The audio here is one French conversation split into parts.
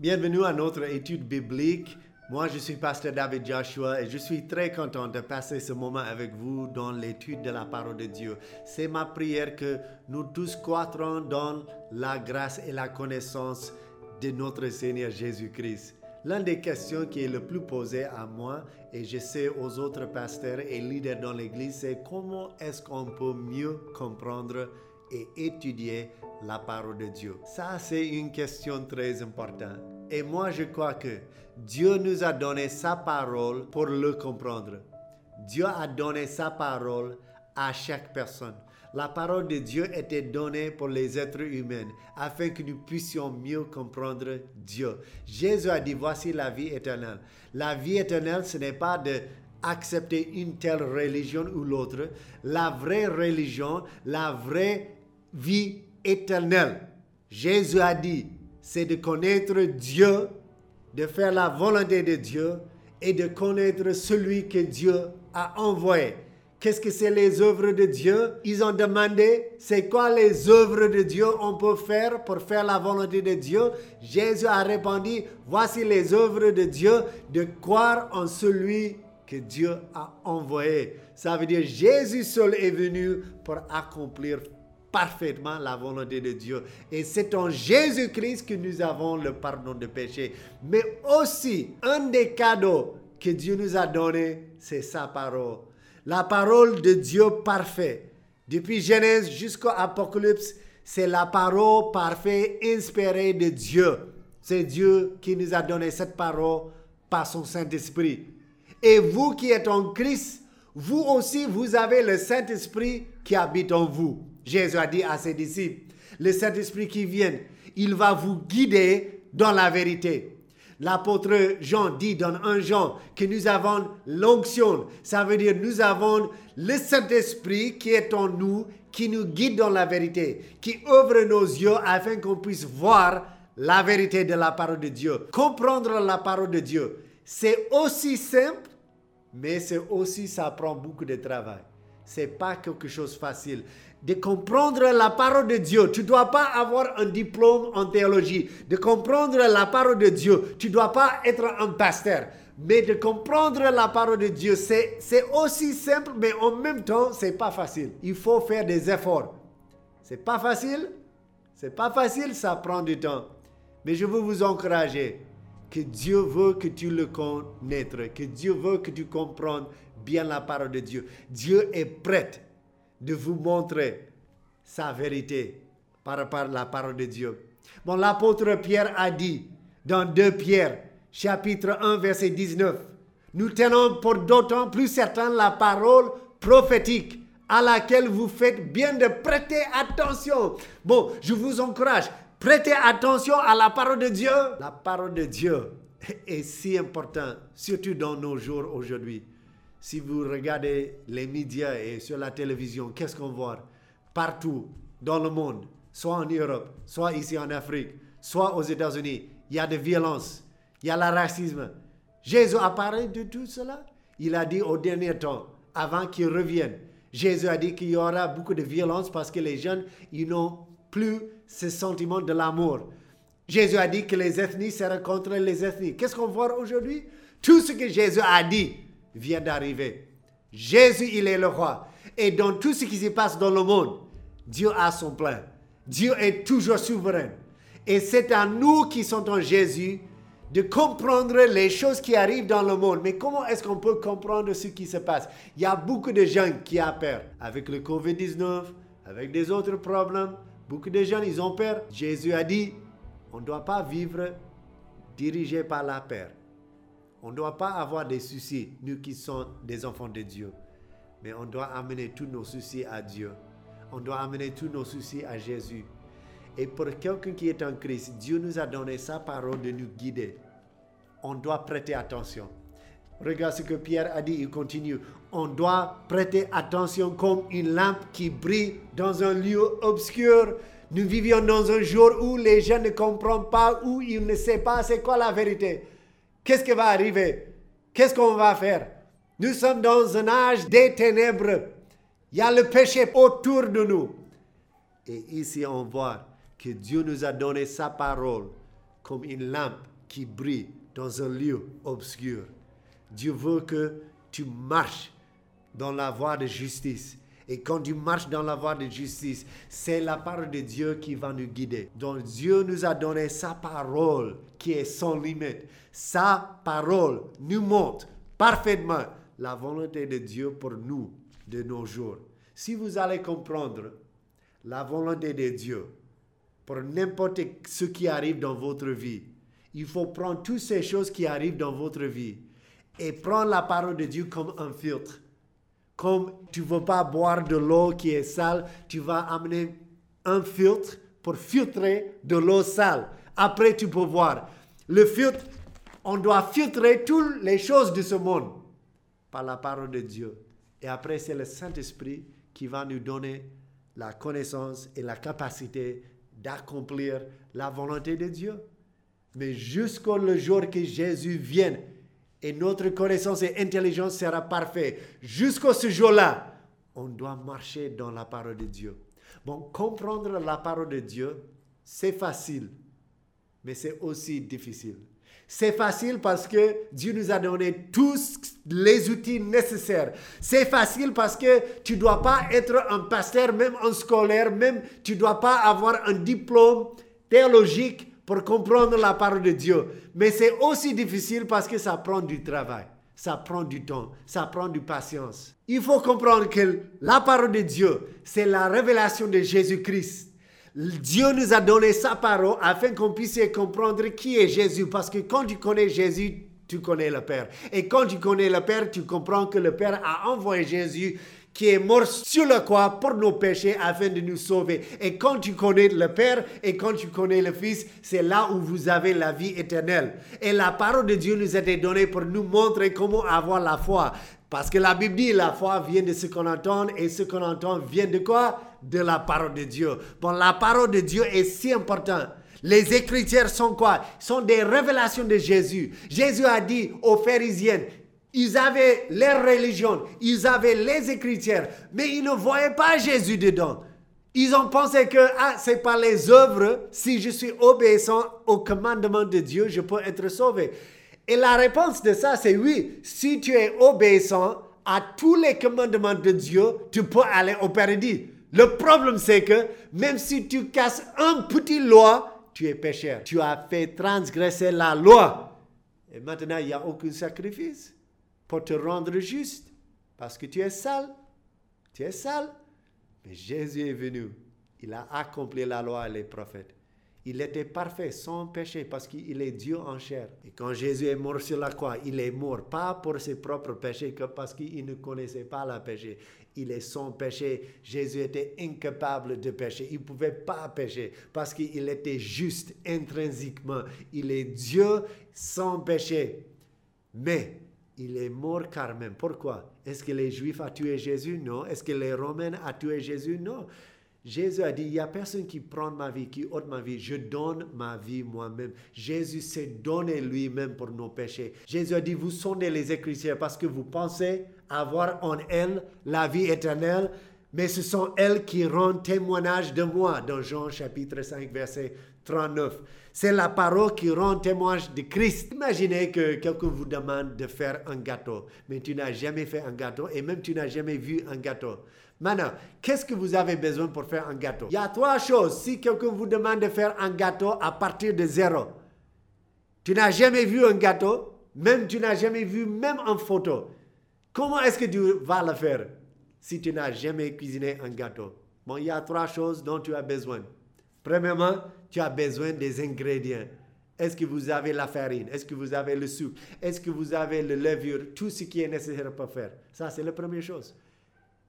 Bienvenue à notre étude biblique. Moi, je suis pasteur David Joshua et je suis très content de passer ce moment avec vous dans l'étude de la parole de Dieu. C'est ma prière que nous tous croîtrons dans la grâce et la connaissance de notre Seigneur Jésus-Christ. L'une des questions qui est le plus posée à moi et je sais aux autres pasteurs et leaders dans l'Église, c'est comment est-ce qu'on peut mieux comprendre et étudier la parole de Dieu. Ça, c'est une question très importante. Et moi, je crois que Dieu nous a donné sa parole pour le comprendre. Dieu a donné sa parole à chaque personne. La parole de Dieu était donnée pour les êtres humains afin que nous puissions mieux comprendre Dieu. Jésus a dit, voici la vie éternelle. La vie éternelle, ce n'est pas de accepter une telle religion ou l'autre. La vraie religion, la vraie vie éternelle. Jésus a dit, c'est de connaître Dieu, de faire la volonté de Dieu et de connaître celui que Dieu a envoyé. Qu'est-ce que c'est les œuvres de Dieu? Ils ont demandé, c'est quoi les œuvres de Dieu on peut faire pour faire la volonté de Dieu? Jésus a répondu, voici les œuvres de Dieu, de croire en celui que Dieu a envoyé. Ça veut dire Jésus seul est venu pour accomplir parfaitement la volonté de Dieu. Et c'est en Jésus-Christ que nous avons le pardon de péché. Mais aussi, un des cadeaux que Dieu nous a donné, c'est sa parole. La parole de Dieu parfait. Depuis Genèse jusqu'au Apocalypse, c'est la parole parfaite inspirée de Dieu. C'est Dieu qui nous a donné cette parole par son Saint-Esprit. Et vous qui êtes en Christ, vous aussi, vous avez le Saint-Esprit qui habite en vous. Jésus a dit à ses disciples, le Saint-Esprit qui vient, il va vous guider dans la vérité. L'apôtre Jean dit dans un Jean que nous avons l'onction. Ça veut dire nous avons le Saint-Esprit qui est en nous, qui nous guide dans la vérité, qui ouvre nos yeux afin qu'on puisse voir la vérité de la parole de Dieu. Comprendre la parole de Dieu, c'est aussi simple, mais c'est aussi, ça prend beaucoup de travail. C'est pas quelque chose de facile de comprendre la parole de Dieu. Tu ne dois pas avoir un diplôme en théologie. De comprendre la parole de Dieu. Tu ne dois pas être un pasteur. Mais de comprendre la parole de Dieu, c'est aussi simple, mais en même temps, c'est pas facile. Il faut faire des efforts. C'est pas facile? C'est pas facile, ça prend du temps. Mais je veux vous encourager que Dieu veut que tu le connaisses, que Dieu veut que tu comprennes bien la parole de Dieu. Dieu est prêt de vous montrer sa vérité par la parole de Dieu. Bon, l'apôtre Pierre a dit dans 2 Pierre, chapitre 1, verset 19, nous tenons pour d'autant plus certain la parole prophétique à laquelle vous faites bien de prêter attention. Bon, je vous encourage, prêtez attention à la parole de Dieu. La parole de Dieu est si importante, surtout dans nos jours aujourd'hui. Si vous regardez les médias et sur la télévision, qu'est-ce qu'on voit? Partout dans le monde, soit en Europe, soit ici en Afrique, soit aux États-Unis, il y a de violence, il y a le racisme. Jésus a parlé de tout cela. Il a dit au dernier temps, avant qu'il revienne, Jésus a dit qu'il y aura beaucoup de violence parce que les jeunes, ils n'ont plus ce sentiment de l'amour. Jésus a dit que les ethnies seraient contre les ethnies. Qu'est-ce qu'on voit aujourd'hui? Tout ce que Jésus a dit, vient d'arriver. Jésus, il est le roi. Et dans tout ce qui se passe dans le monde, Dieu a son plan. Dieu est toujours souverain. Et c'est à nous qui sommes en Jésus de comprendre les choses qui arrivent dans le monde. Mais comment est-ce qu'on peut comprendre ce qui se passe? Il y a beaucoup de gens qui ont peur. Avec le COVID-19, avec des autres problèmes, beaucoup de gens, ils ont peur. Jésus a dit, on ne doit pas vivre dirigé par la peur. On ne doit pas avoir des soucis, nous qui sommes des enfants de Dieu. Mais on doit amener tous nos soucis à Dieu. On doit amener tous nos soucis à Jésus. Et pour quelqu'un qui est en Christ, Dieu nous a donné sa parole de nous guider. On doit prêter attention. Regarde ce que Pierre a dit, il continue. On doit prêter attention comme une lampe qui brille dans un lieu obscur. Nous vivions dans un jour où les gens ne comprennent pas, où ils ne savent pas c'est quoi la vérité. Qu'est-ce qui va arriver? Qu'est-ce qu'on va faire? Nous sommes dans un âge des ténèbres. Il y a le péché autour de nous. Et ici, on voit que Dieu nous a donné sa parole comme une lampe qui brille dans un lieu obscur. Dieu veut que tu marches dans la voie de justice. Et quand tu marches dans la voie de justice, c'est la parole de Dieu qui va nous guider. Donc Dieu nous a donné sa parole qui est sans limite. Sa parole nous montre parfaitement la volonté de Dieu pour nous de nos jours. Si vous allez comprendre la volonté de Dieu pour n'importe ce qui arrive dans votre vie, il faut prendre toutes ces choses qui arrivent dans votre vie et prendre la parole de Dieu comme un filtre. Comme tu ne veux pas boire de l'eau qui est sale, tu vas amener un filtre pour filtrer de l'eau sale. Après, tu peux boire. Le filtre, on doit filtrer toutes les choses de ce monde par la parole de Dieu. Et après, c'est le Saint-Esprit qui va nous donner la connaissance et la capacité d'accomplir la volonté de Dieu. Mais jusqu'au jour que Jésus vienne et notre connaissance et intelligence sera parfaite, jusqu'à ce jour-là, on doit marcher dans la parole de Dieu. Bon, comprendre la parole de Dieu, c'est facile, mais c'est aussi difficile. C'est facile parce que Dieu nous a donné tous les outils nécessaires. C'est facile parce que tu ne dois pas être un pasteur, même un scolaire, même tu ne dois pas avoir un diplôme théologique pour comprendre la parole de Dieu. Mais c'est aussi difficile parce que ça prend du travail, ça prend du temps, ça prend du patience. Il faut comprendre que la parole de Dieu, c'est la révélation de Jésus-Christ. Dieu nous a donné sa parole afin qu'on puisse comprendre qui est Jésus. Parce que quand tu connais Jésus, tu connais le Père. Et quand tu connais le Père, tu comprends que le Père a envoyé Jésus qui est mort sur le croix pour nos péchés afin de nous sauver. Et quand tu connais le Père et quand tu connais le Fils, c'est là où vous avez la vie éternelle. Et la parole de Dieu nous a été donnée pour nous montrer comment avoir la foi. Parce que la Bible dit, la foi vient de ce qu'on entend et ce qu'on entend vient de quoi? De la parole de Dieu. Bon, la parole de Dieu est si importante. Les Écritures sont quoi? Sont des révélations de Jésus. Jésus a dit aux pharisiens, ils avaient leur religion, ils avaient les Écritures, mais ils ne voyaient pas Jésus dedans. Ils ont pensé que ah, c'est par les œuvres, si je suis obéissant au commandement de Dieu, je peux être sauvé. Et la réponse de ça, c'est oui. Si tu es obéissant à tous les commandements de Dieu, tu peux aller au paradis. Le problème, c'est que même si tu casses un petit loi, tu es pécheur. Tu as fait transgresser la loi. Et maintenant, il n'y a aucun sacrifice pour te rendre juste. Parce que tu es sale. Tu es sale. Mais Jésus est venu. Il a accompli la loi et les prophètes. Il était parfait, sans péché, parce qu'il est Dieu en chair. Et quand Jésus est mort sur la croix, il est mort pas pour ses propres péchés, parce qu'il ne connaissait pas le péché. Il est sans péché. Jésus était incapable de pécher. Il ne pouvait pas pécher parce qu'il était juste intrinsèquement. Il est Dieu sans péché. Mais il est mort quand même. Pourquoi? Est-ce que les Juifs ont tué Jésus? Non. Est-ce que les Romains ont tué Jésus? Non. Jésus a dit, il n'y a personne qui prend ma vie, qui ôte ma vie. Je donne ma vie moi-même. Jésus s'est donné lui-même pour nos péchés. Jésus a dit, vous sondez les Écritures parce que vous pensez avoir en elles la vie éternelle, mais ce sont elles qui rendent témoignage de moi, dans Jean chapitre 5, verset 39. C'est la parole qui rend témoignage de Christ. Imaginez que quelqu'un vous demande de faire un gâteau, mais tu n'as jamais fait un gâteau et même tu n'as jamais vu un gâteau. Maintenant, qu'est-ce que vous avez besoin pour faire un gâteau? Il y a trois choses. Si quelqu'un vous demande de faire un gâteau à partir de zéro, tu n'as jamais vu un gâteau, même tu n'as jamais vu même en photo. Comment est-ce que tu vas le faire si tu n'as jamais cuisiné un gâteau? Bon, il y a trois choses dont tu as besoin. Premièrement, tu as besoin des ingrédients. Est-ce que vous avez la farine? Est-ce que vous avez le sucre? Est-ce que vous avez le levure? Tout ce qui est nécessaire pour faire. Ça, c'est la première chose.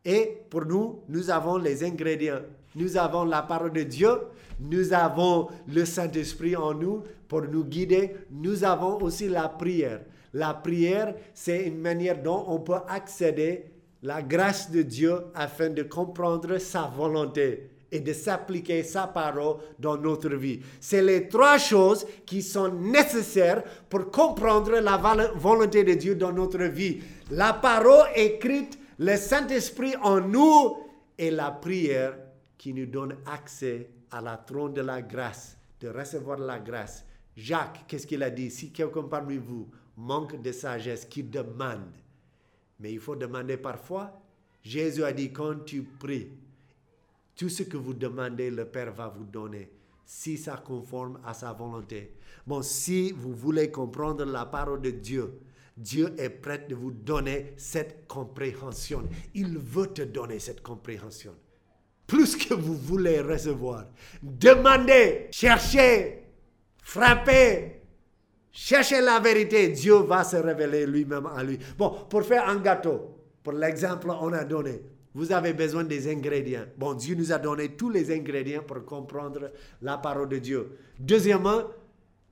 Et pour nous, nous avons les ingrédients. Nous avons la parole de Dieu, nous avons le Saint-Esprit en nous pour nous guider. Nous avons aussi la prière. La prière, c'est une manière dont on peut accéder à la grâce de Dieu afin de comprendre sa volonté et de s'appliquer sa parole dans notre vie. C'est les trois choses qui sont nécessaires pour comprendre la volonté de Dieu dans notre vie. La parole écrite le Saint-Esprit en nous et la prière qui nous donne accès à la trône de la grâce, de recevoir la grâce, Jacques, qu'est-ce qu'il a dit? Si quelqu'un parmi vous manque de sagesse, qui demande. Mais il faut demander parfois. Jésus a dit, quand tu pries, tout ce que vous demandez, le Père va vous donner, si ça conforme à sa volonté. Bon, si vous voulez comprendre la parole de Dieu, Dieu est prêt de vous donner cette compréhension. Il veut te donner cette compréhension. Plus que vous voulez recevoir. Demandez, cherchez, frappez, cherchez la vérité. Dieu va se révéler lui-même à lui. Bon, pour faire un gâteau, pour l'exemple on a donné, vous avez besoin des ingrédients. Bon, Dieu nous a donné tous les ingrédients pour comprendre la parole de Dieu. Deuxièmement,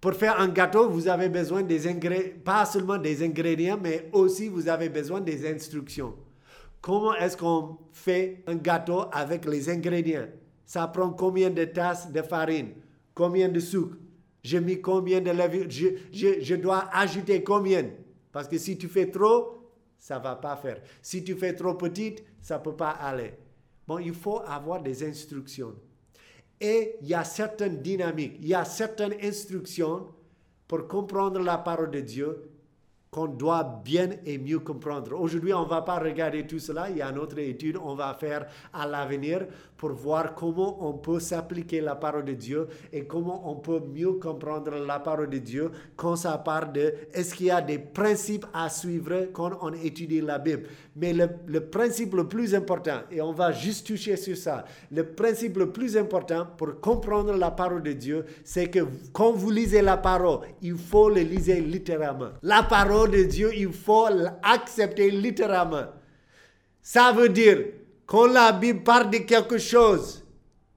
pour faire un gâteau, vous avez besoin des ingrédients, pas seulement des ingrédients, mais aussi vous avez besoin des instructions. Comment est-ce qu'on fait un gâteau avec les ingrédients? Ça prend combien de tasses de farine? Combien de sucre? J'ai mis combien de levure? Je, je, dois ajouter combien? Parce que si tu fais trop, ça va pas faire. Si tu fais trop petite, ça peut pas aller. Bon, il faut avoir des instructions. Et il y a certaines dynamiques, il y a certaines instructions pour comprendre la parole de Dieu qu'on doit bien et mieux comprendre. Aujourd'hui, on ne va pas regarder tout cela. Il y a une autre étude on va faire à l'avenir pour voir comment on peut s'appliquer la parole de Dieu et comment on peut mieux comprendre la parole de Dieu quand ça part de est-ce qu'il y a des principes à suivre quand on étudie la Bible? Mais le, le principe le plus important, et on va juste toucher sur ça, le principe le plus important pour comprendre la parole de Dieu, c'est que quand vous lisez la parole, il faut le lire littéralement. La parole de Dieu, il faut l'accepter littéralement. Ça veut dire quand la Bible parle de quelque chose,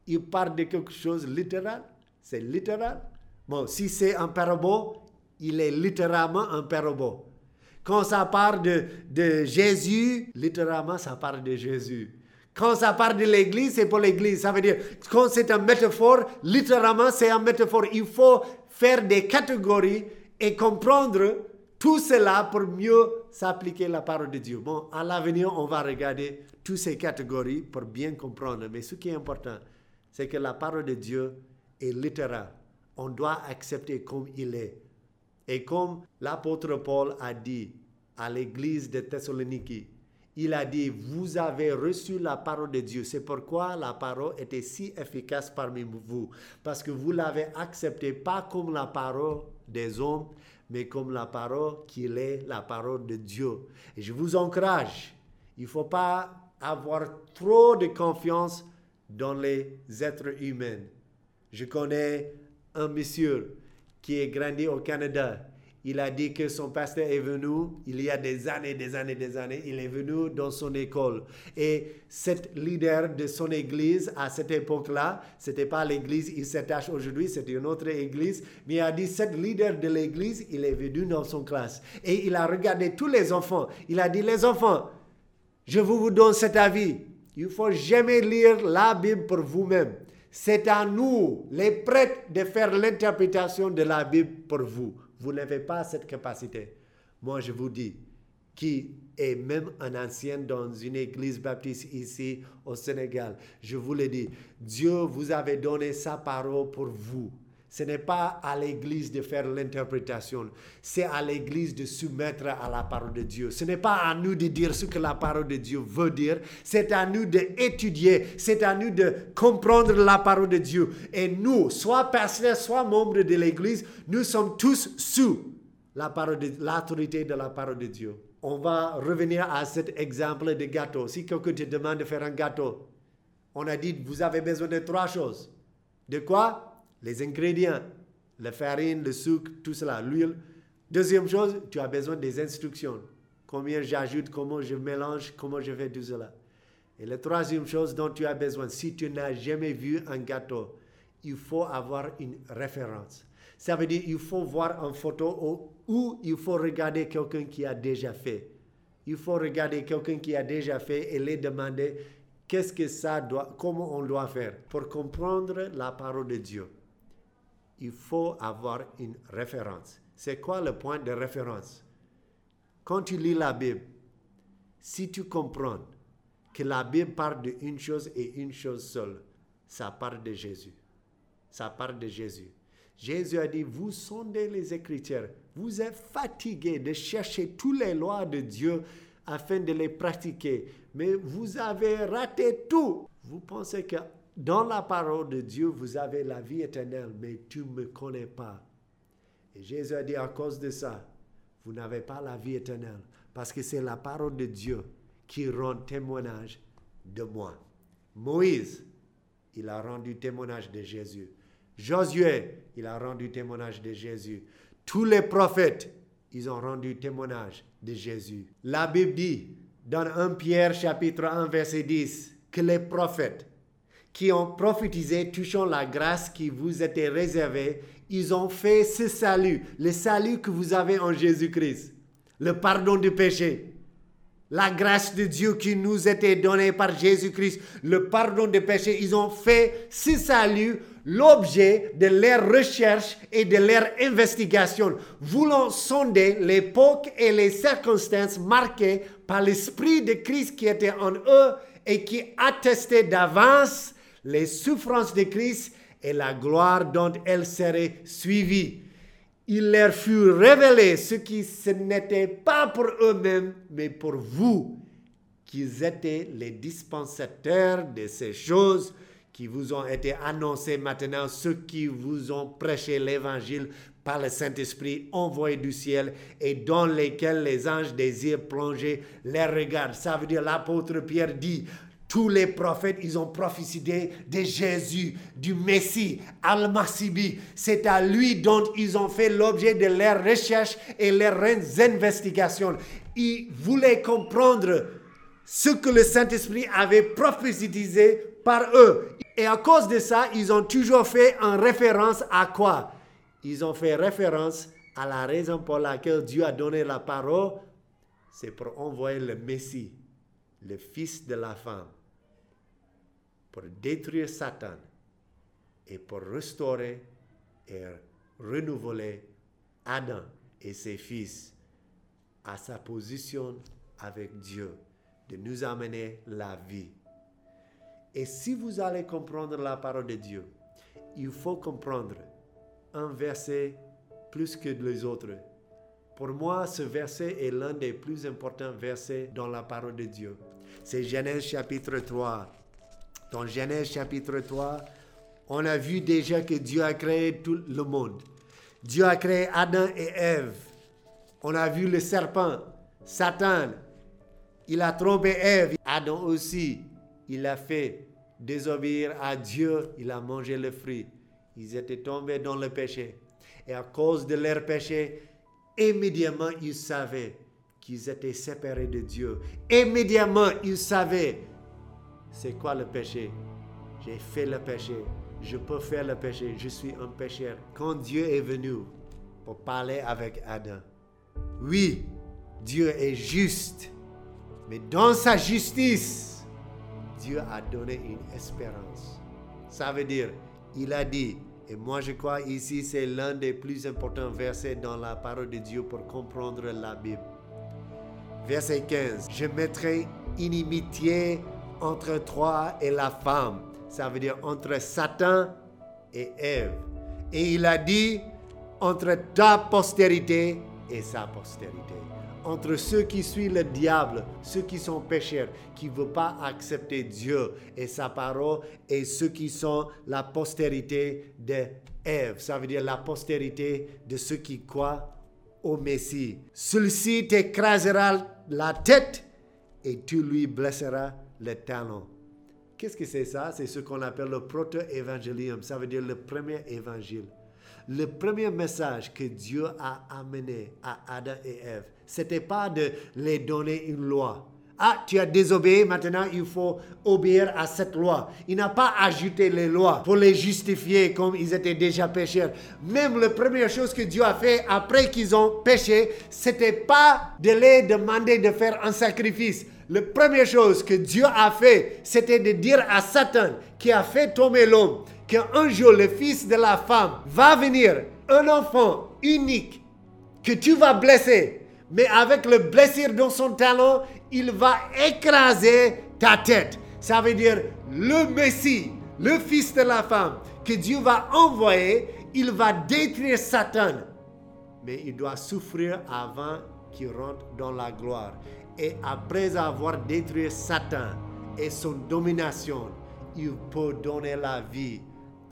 il parle de quelque chose littéral. C'est littéral. Bon, si c'est un parabole, il est littéralement un parabole. Quand ça parle de, de Jésus, littéralement, ça parle de Jésus. Quand ça parle de l'Église, c'est pour l'Église. Ça veut dire, quand c'est une métaphore, littéralement, c'est une métaphore. Il faut faire des catégories et comprendre tout cela pour mieux s'appliquer la parole de Dieu. Bon, à l'avenir, on va regarder toutes ces catégories pour bien comprendre. Mais ce qui est important, c'est que la parole de Dieu est littérale. On doit accepter comme il est. Et comme l'apôtre Paul a dit à l'église de Thessaloniki, il a dit, vous avez reçu la parole de Dieu. C'est pourquoi la parole était si efficace parmi vous. Parce que vous l'avez acceptée pas comme la parole des hommes, mais comme la parole qu'il est, la parole de Dieu. Et je vous encourage, il ne faut pas avoir trop de confiance dans les êtres humains. Je connais un monsieur qui est grandi au Canada il a dit que son pasteur est venu il y a des années, des années, des années. Il est venu dans son école. Et cette leader de son église, à cette époque-là, ce n'était pas l'église il s'attache aujourd'hui, c'était une autre église. Mais il a dit, cette leader de l'église, il est venu dans son classe. Et il a regardé tous les enfants. Il a dit, les enfants, je vous donne cet avis. Il faut jamais lire la Bible pour vous-même. C'est à nous, les prêtres, de faire l'interprétation de la Bible pour vous. Vous n'avez pas cette capacité. Moi, je vous dis, qui est même un ancien dans une église baptiste ici au Sénégal, je vous le dis, Dieu vous avait donné sa parole pour vous. Ce n'est pas à l'Église de faire l'interprétation, c'est à l'Église de soumettre à la parole de Dieu. Ce n'est pas à nous de dire ce que la parole de Dieu veut dire, c'est à nous d'étudier, c'est à nous de comprendre la parole de Dieu. Et nous, soit pasteurs, soit membres de l'Église, nous sommes tous sous la parole de, l'autorité de la parole de Dieu. On va revenir à cet exemple de gâteau. Si quelqu'un te demande de faire un gâteau, on a dit, vous avez besoin de trois choses. De quoi? Les ingrédients, la farine, le sucre, tout cela, l'huile. Deuxième chose, tu as besoin des instructions. Combien j'ajoute, comment je mélange, comment je fais tout cela. Et la troisième chose dont tu as besoin, si tu n'as jamais vu un gâteau, il faut avoir une référence. Ça veut dire il faut voir une photo ou il faut regarder quelqu'un qui a déjà fait. Il faut regarder quelqu'un qui a déjà fait et les demander qu'est-ce que ça doit, comment on doit faire pour comprendre la parole de Dieu il faut avoir une référence. C'est quoi le point de référence? Quand tu lis la Bible, si tu comprends que la Bible parle d'une chose et une chose seule, ça parle de Jésus. Ça parle de Jésus. Jésus a dit, vous sondez les Écritures, vous êtes fatigués de chercher toutes les lois de Dieu afin de les pratiquer, mais vous avez raté tout. Vous pensez que dans la parole de Dieu, vous avez la vie éternelle, mais tu ne me connais pas. Et Jésus a dit, à cause de ça, vous n'avez pas la vie éternelle, parce que c'est la parole de Dieu qui rend témoignage de moi. Moïse, il a rendu témoignage de Jésus. Josué, il a rendu témoignage de Jésus. Tous les prophètes, ils ont rendu témoignage de Jésus. La Bible dit dans 1 Pierre chapitre 1 verset 10 que les prophètes qui ont prophétisé touchant la grâce qui vous était réservée, ils ont fait ce salut, le salut que vous avez en Jésus-Christ, le pardon du péché, la grâce de Dieu qui nous était donnée par Jésus-Christ, le pardon des péchés, ils ont fait ce salut l'objet de leur recherche et de leur investigation, voulant sonder l'époque et les circonstances marquées par l'Esprit de Christ qui était en eux et qui attestait d'avance les souffrances de Christ et la gloire dont elles seraient suivies il leur fut révélé ce qui ce n'était pas pour eux-mêmes, mais pour vous, qu'ils étaient les dispensateurs de ces choses qui vous ont été annoncées maintenant, ceux qui vous ont prêché l'évangile par le Saint-Esprit envoyé du ciel et dans lesquels les anges désirent plonger les regards. Ça veut dire l'apôtre Pierre dit, tous les prophètes, ils ont prophétisé de Jésus, du Messie, Al-Masibi. C'est à lui dont ils ont fait l'objet de leurs recherches et leurs investigations. Ils voulaient comprendre ce que le Saint-Esprit avait prophétisé par eux. Et à cause de ça, ils ont toujours fait en référence à quoi? Ils ont fait référence à la raison pour laquelle Dieu a donné la parole. C'est pour envoyer le Messie, le Fils de la femme pour détruire Satan et pour restaurer et renouveler Adam et ses fils à sa position avec Dieu, de nous amener la vie. Et si vous allez comprendre la parole de Dieu, il faut comprendre un verset plus que les autres. Pour moi, ce verset est l'un des plus importants versets dans la parole de Dieu. C'est Genèse chapitre 3, dans Genèse chapitre 3, on a vu déjà que Dieu a créé tout le monde. Dieu a créé Adam et Ève. On a vu le serpent, Satan. Il a trompé Ève. Adam aussi, il a fait désobéir à Dieu. Il a mangé le fruit. Ils étaient tombés dans le péché. Et à cause de leur péché, immédiatement, ils savaient qu'ils étaient séparés de Dieu. Immédiatement, ils savaient c'est quoi le péché? J'ai fait le péché. Je peux faire le péché. Je suis un pécheur. Quand Dieu est venu pour parler avec Adam, oui, Dieu est juste. Mais dans sa justice, Dieu a donné une espérance. Ça veut dire, il a dit, et moi je crois ici c'est l'un des plus importants versets dans la parole de Dieu pour comprendre la Bible. Verset 15, je mettrai inimitié entre toi et la femme. Ça veut dire entre Satan et Ève. Et il a dit entre ta postérité et sa postérité. Entre ceux qui suivent le diable, ceux qui sont pécheurs, qui ne veulent pas accepter Dieu et sa parole, et ceux qui sont la postérité de Ève. Ça veut dire la postérité de ceux qui croient au Messie. Celui-ci t'écrasera la tête et tu lui blesseras le talent. Qu'est-ce que c'est ça? C'est ce qu'on appelle le proto-évangélium. Ça veut dire le premier évangile. Le premier message que Dieu a amené à Adam et Ève, c'était pas de les donner une loi. Ah, tu as désobéi, maintenant il faut obéir à cette loi. Il n'a pas ajouté les lois pour les justifier comme ils étaient déjà pécheurs. Même la première chose que Dieu a fait après qu'ils ont péché, c'était pas de les demander de faire un sacrifice la première chose que Dieu a fait, c'était de dire à Satan, qui a fait tomber l'homme, qu'un jour le fils de la femme va venir, un enfant unique, que tu vas blesser, mais avec le blessure dans son talon, il va écraser ta tête. Ça veut dire le Messie, le fils de la femme, que Dieu va envoyer, il va détruire Satan. Mais il doit souffrir avant qu'il rentre dans la gloire. Et après avoir détruit Satan et son domination, il peut donner la vie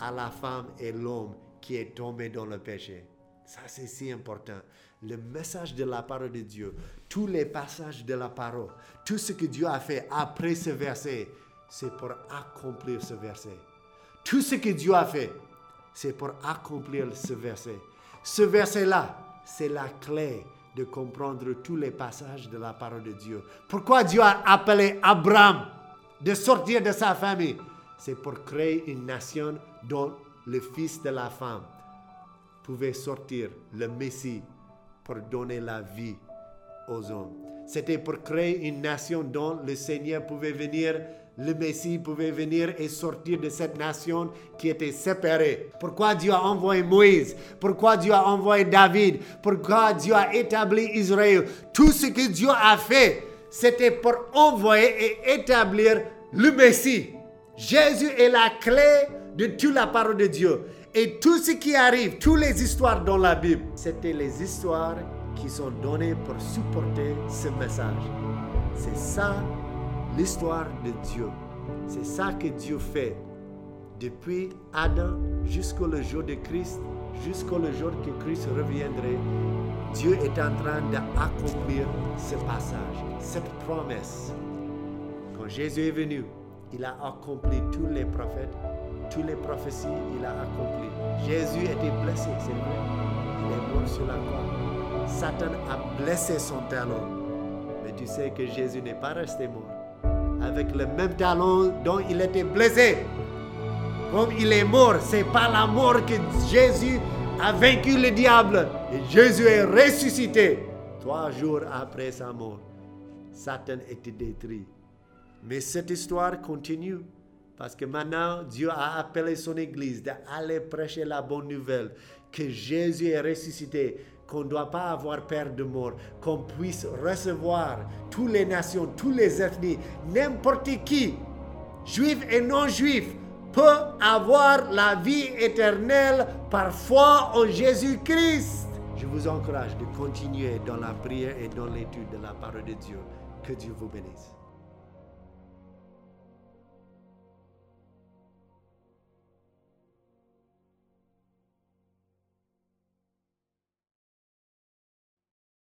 à la femme et l'homme qui est tombé dans le péché. Ça, c'est si important. Le message de la parole de Dieu, tous les passages de la parole, tout ce que Dieu a fait après ce verset, c'est pour accomplir ce verset. Tout ce que Dieu a fait, c'est pour accomplir ce verset. Ce verset-là, c'est la clé de comprendre tous les passages de la parole de Dieu. Pourquoi Dieu a appelé Abraham de sortir de sa famille? C'est pour créer une nation dont le fils de la femme pouvait sortir, le Messie, pour donner la vie aux hommes. C'était pour créer une nation dont le Seigneur pouvait venir, le Messie pouvait venir et sortir de cette nation qui était séparée. Pourquoi Dieu a envoyé Moïse? Pourquoi Dieu a envoyé David? Pourquoi Dieu a établi Israël? Tout ce que Dieu a fait, c'était pour envoyer et établir le Messie. Jésus est la clé de toute la parole de Dieu. Et tout ce qui arrive, toutes les histoires dans la Bible, c'était les histoires qui sont données pour supporter ce message. C'est ça l'histoire de Dieu. C'est ça que Dieu fait depuis Adam jusqu'au jour de Christ, jusqu'au jour que Christ reviendrait. Dieu est en train d'accomplir ce passage, cette promesse. Quand Jésus est venu, il a accompli tous les prophètes, toutes les prophéties, il a accompli. Jésus était blessé, c'est vrai. Il est mort sur la croix. Satan a blessé son talon. Mais tu sais que Jésus n'est pas resté mort. Avec le même talon dont il était blessé. Comme il est mort, c'est pas la mort que Jésus a vaincu le diable. Et Jésus est ressuscité. Trois jours après sa mort, Satan était détruit. Mais cette histoire continue. Parce que maintenant, Dieu a appelé son Église d'aller prêcher la bonne nouvelle, que Jésus est ressuscité, qu'on ne doit pas avoir peur de mort, qu'on puisse recevoir toutes les nations, toutes les ethnies, n'importe qui, juif et non juif, peut avoir la vie éternelle par foi en Jésus-Christ. Je vous encourage de continuer dans la prière et dans l'étude de la parole de Dieu. Que Dieu vous bénisse.